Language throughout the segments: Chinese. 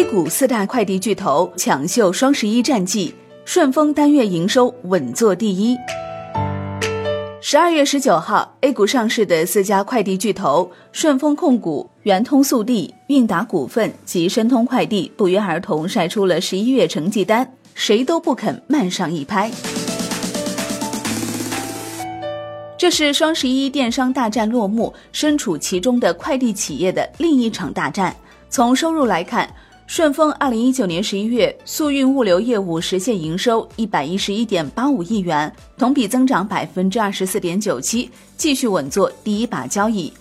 A 股四大快递巨头抢秀双十一战绩，顺丰单月营收稳坐第一。十二月十九号，A 股上市的四家快递巨头顺丰控股、圆通速递、韵达股份及申通快递不约而同晒出了十一月成绩单，谁都不肯慢上一拍。这是双十一电商大战落幕，身处其中的快递企业的另一场大战。从收入来看，顺丰二零一九年十一月速运物流业务实现营收一百一十一点八五亿元，同比增长百分之二十四点九七，继续稳坐第一把交椅。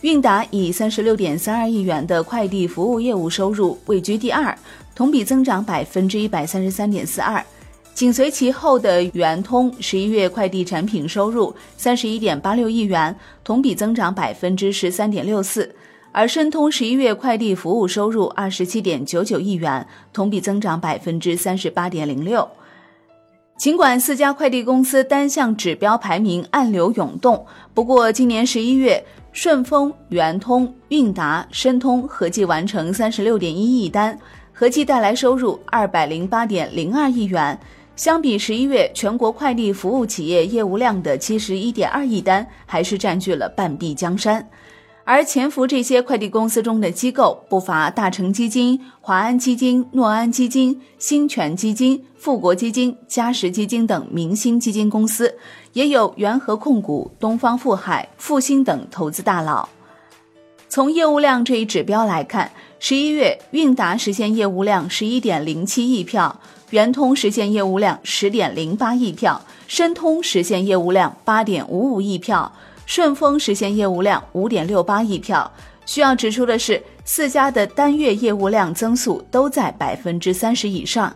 韵达以三十六点三二亿元的快递服务业务收入位居第二，同比增长百分之一百三十三点四二。紧随其后的圆通十一月快递产品收入三十一点八六亿元，同比增长百分之十三点六四。而申通十一月快递服务收入二十七点九九亿元，同比增长百分之三十八点零六。尽管四家快递公司单项指标排名暗流涌动，不过今年十一月，顺丰、圆通、韵达、申通合计完成三十六点一亿单，合计带来收入二百零八点零二亿元。相比十一月全国快递服务企业业务量的七十一点二亿单，还是占据了半壁江山。而潜伏这些快递公司中的机构不乏大成基金、华安基金、诺安基金、兴全基金、富国基金、嘉实基金等明星基金公司，也有元和控股、东方富海、复兴等投资大佬。从业务量这一指标来看，十一月韵达实现业务量十一点零七亿票，圆通实现业务量十点零八亿票，申通实现业务量八点五五亿票。顺丰实现业务量五点六八亿票。需要指出的是，四家的单月业务量增速都在百分之三十以上。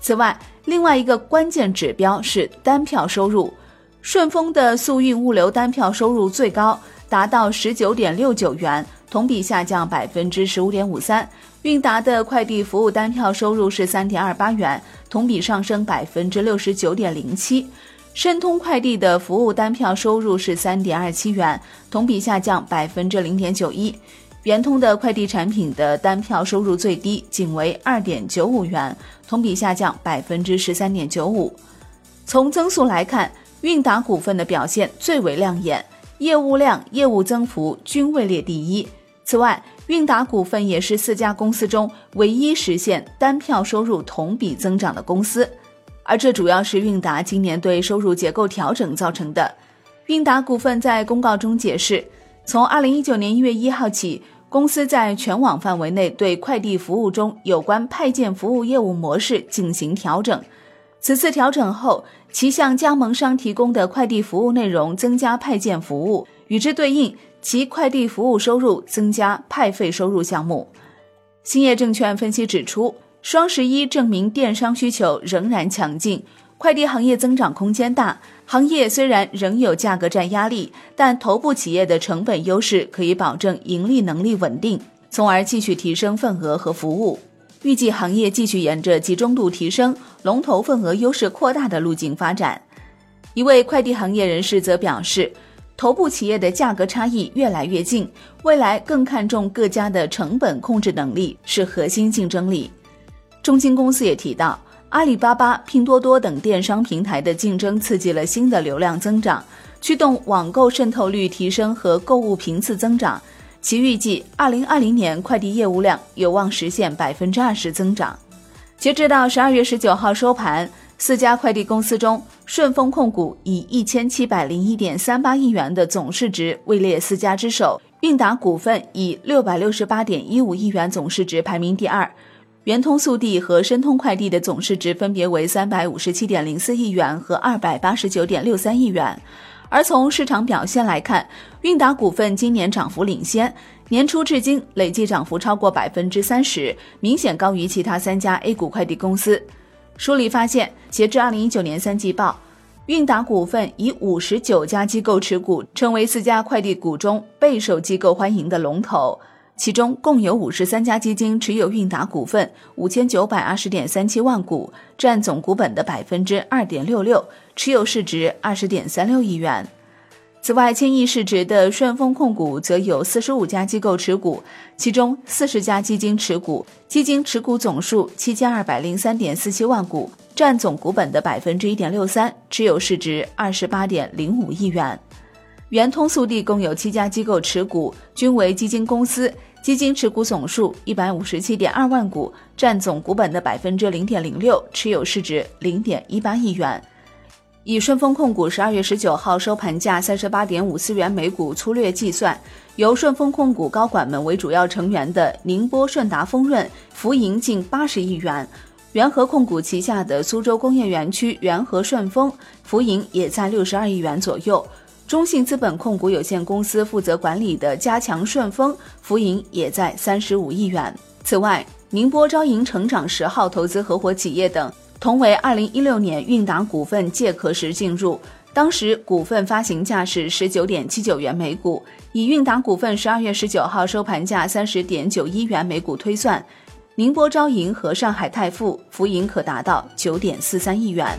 此外，另外一个关键指标是单票收入。顺丰的速运物流单票收入最高，达到十九点六九元，同比下降百分之十五点五三。韵达的快递服务单票收入是三点二八元，同比上升百分之六十九点零七。申通快递的服务单票收入是三点二七元，同比下降百分之零点九一。圆通的快递产品的单票收入最低，仅为二点九五元，同比下降百分之十三点九五。从增速来看，韵达股份的表现最为亮眼，业务量、业务增幅均位列第一。此外，韵达股份也是四家公司中唯一实现单票收入同比增长的公司。而这主要是韵达今年对收入结构调整造成的。韵达股份在公告中解释，从二零一九年一月一号起，公司在全网范围内对快递服务中有关派件服务业务模式进行调整。此次调整后，其向加盟商提供的快递服务内容增加派件服务，与之对应，其快递服务收入增加派费收入项目。兴业证券分析指出。双十一证明电商需求仍然强劲，快递行业增长空间大。行业虽然仍有价格战压力，但头部企业的成本优势可以保证盈利能力稳定，从而继续提升份额和服务。预计行业继续沿着集中度提升、龙头份额优势扩大的路径发展。一位快递行业人士则表示，头部企业的价格差异越来越近，未来更看重各家的成本控制能力是核心竞争力。中金公司也提到，阿里巴巴、拼多多等电商平台的竞争刺激了新的流量增长，驱动网购渗透率提升和购物频次增长。其预计，二零二零年快递业务量有望实现百分之二十增长。截止到十二月十九号收盘，四家快递公司中，顺丰控股以一千七百零一点三八亿元的总市值位列四家之首，韵达股份以六百六十八点一五亿元总市值排名第二。圆通速递和申通快递的总市值分别为三百五十七点零四亿元和二百八十九点六三亿元，而从市场表现来看，韵达股份今年涨幅领先，年初至今累计涨幅超过百分之三十，明显高于其他三家 A 股快递公司。梳理发现，截至二零一九年三季报，韵达股份以五十九家机构持股，成为四家快递股中备受机构欢迎的龙头。其中共有五十三家基金持有韵达股份五千九百二十点三七万股，占总股本的百分之二点六六，持有市值二十点三六亿元。此外，千亿市值的顺丰控股则有四十五家机构持股，其中四十家基金持股，基金持股总数七千二百零三点四七万股，占总股本的百分之一点六三，持有市值二十八点零五亿元。圆通速递共有七家机构持股，均为基金公司，基金持股总数一百五十七点二万股，占总股本的百分之零点零六，持有市值零点一八亿元。以顺丰控股十二月十九号收盘价三十八点五四元每股粗略计算，由顺丰控股高管们为主要成员的宁波顺达丰润浮盈近八十亿元，元和控股旗下的苏州工业园区元和顺丰浮盈也在六十二亿元左右，中信资本控股有限公司负责管理的加强顺丰浮盈也在三十五亿元。此外，宁波招银成长十号投资合伙企业等。同为二零一六年韵达股份借壳时进入，当时股份发行价是十九点七九元每股，以韵达股份十二月十九号收盘价三十点九一元每股推算，宁波招银和上海泰富浮盈可达到九点四三亿元。